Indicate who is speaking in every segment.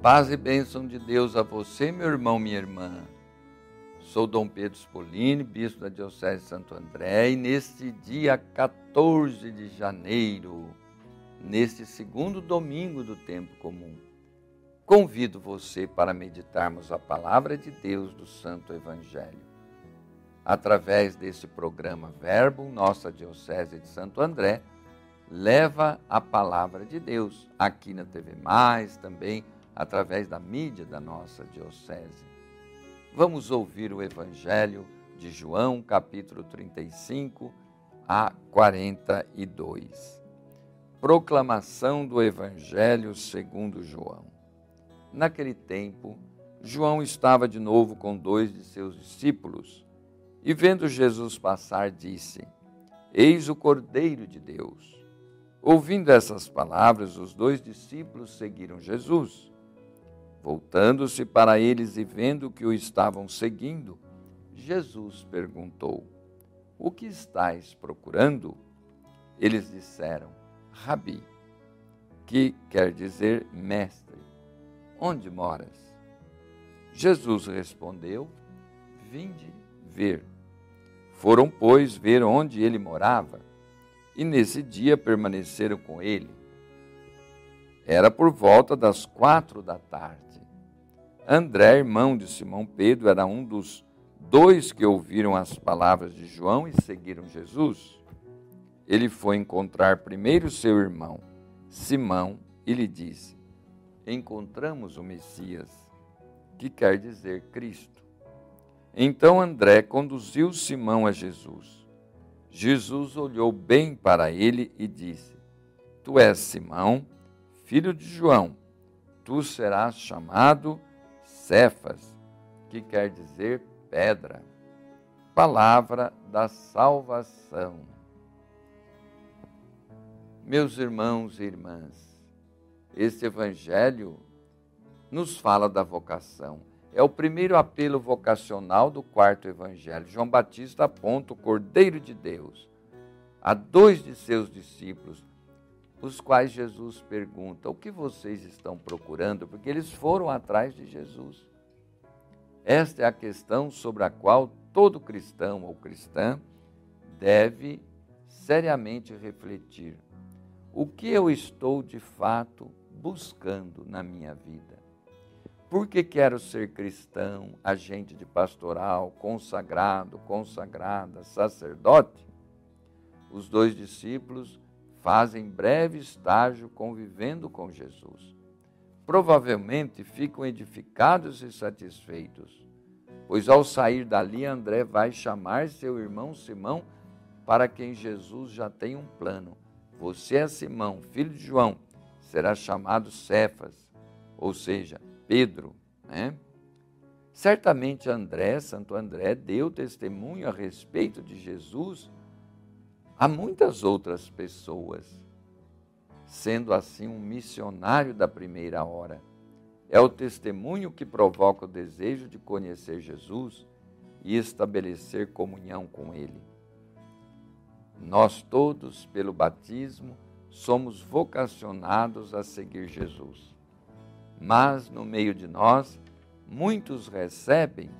Speaker 1: Paz e bênção de Deus a você, meu irmão, minha irmã. Sou Dom Pedro Spolini, bispo da Diocese de Santo André, e neste dia 14 de janeiro, neste segundo domingo do tempo comum, convido você para meditarmos a palavra de Deus do Santo Evangelho. Através desse programa Verbo, nossa Diocese de Santo André leva a palavra de Deus aqui na TV Mais, também através da mídia da nossa Diocese. Vamos ouvir o Evangelho de João, capítulo 35 a 42. Proclamação do Evangelho segundo João. Naquele tempo, João estava de novo com dois de seus discípulos e, vendo Jesus passar, disse: Eis o Cordeiro de Deus. Ouvindo essas palavras, os dois discípulos seguiram Jesus. Voltando-se para eles e vendo que o estavam seguindo, Jesus perguntou: O que estáis procurando? Eles disseram: Rabi, que quer dizer mestre. Onde moras? Jesus respondeu: Vinde ver. Foram, pois, ver onde ele morava, e nesse dia permaneceram com ele. Era por volta das quatro da tarde. André, irmão de Simão Pedro, era um dos dois que ouviram as palavras de João e seguiram Jesus. Ele foi encontrar primeiro seu irmão, Simão, e lhe disse: Encontramos o Messias, que quer dizer Cristo. Então André conduziu Simão a Jesus. Jesus olhou bem para ele e disse: Tu és Simão, filho de João, tu serás chamado Cefas, que quer dizer pedra. Palavra da salvação. Meus irmãos e irmãs, este evangelho nos fala da vocação. É o primeiro apelo vocacional do quarto evangelho. João Batista aponta o Cordeiro de Deus a dois de seus discípulos, os quais Jesus pergunta: O que vocês estão procurando? Porque eles foram atrás de Jesus. Esta é a questão sobre a qual todo cristão ou cristã deve seriamente refletir. O que eu estou de fato buscando na minha vida? Por que quero ser cristão, agente de pastoral, consagrado, consagrada, sacerdote? Os dois discípulos fazem breve estágio convivendo com Jesus. Provavelmente ficam edificados e satisfeitos, pois ao sair dali, André vai chamar seu irmão Simão, para quem Jesus já tem um plano. Você é Simão, filho de João, será chamado Cefas, ou seja, Pedro, né? Certamente André, Santo André, deu testemunho a respeito de Jesus Há muitas outras pessoas, sendo assim um missionário da primeira hora. É o testemunho que provoca o desejo de conhecer Jesus e estabelecer comunhão com Ele. Nós todos, pelo batismo, somos vocacionados a seguir Jesus. Mas no meio de nós, muitos recebem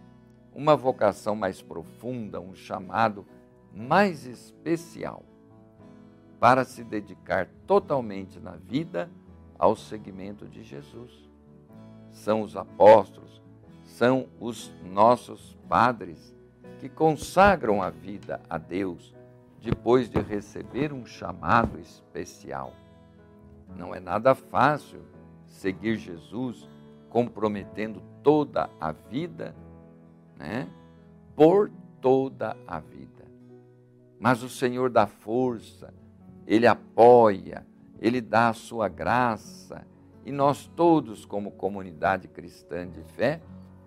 Speaker 1: uma vocação mais profunda, um chamado mais especial para se dedicar totalmente na vida ao seguimento de Jesus. São os apóstolos, são os nossos padres que consagram a vida a Deus depois de receber um chamado especial. Não é nada fácil seguir Jesus comprometendo toda a vida, né? Por toda a vida. Mas o Senhor dá força, Ele apoia, Ele dá a sua graça. E nós todos, como comunidade cristã de fé,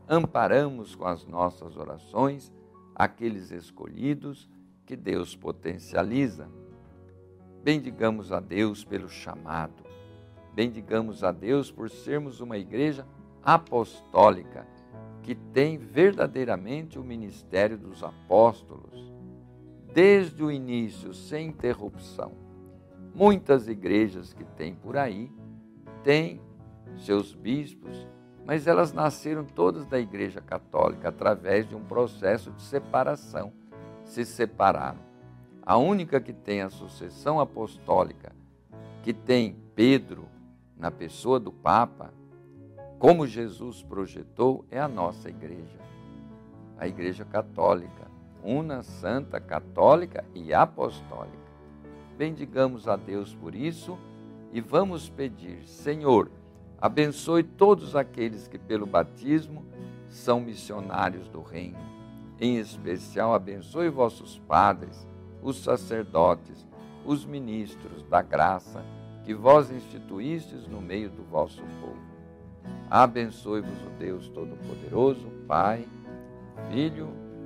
Speaker 1: amparamos com as nossas orações aqueles escolhidos que Deus potencializa. Bendigamos a Deus pelo chamado. Bendigamos a Deus por sermos uma igreja apostólica que tem verdadeiramente o ministério dos apóstolos desde o início, sem interrupção. Muitas igrejas que tem por aí têm seus bispos, mas elas nasceram todas da Igreja Católica através de um processo de separação. Se separaram. A única que tem a sucessão apostólica, que tem Pedro na pessoa do Papa, como Jesus projetou, é a nossa igreja. A Igreja Católica, una, santa, católica e apostólica. Bendigamos a Deus por isso e vamos pedir, Senhor, abençoe todos aqueles que pelo batismo são missionários do reino. Em especial, abençoe vossos padres, os sacerdotes, os ministros da graça que vós instituístes no meio do vosso povo. Abençoe-vos o Deus Todo-Poderoso, Pai, Filho,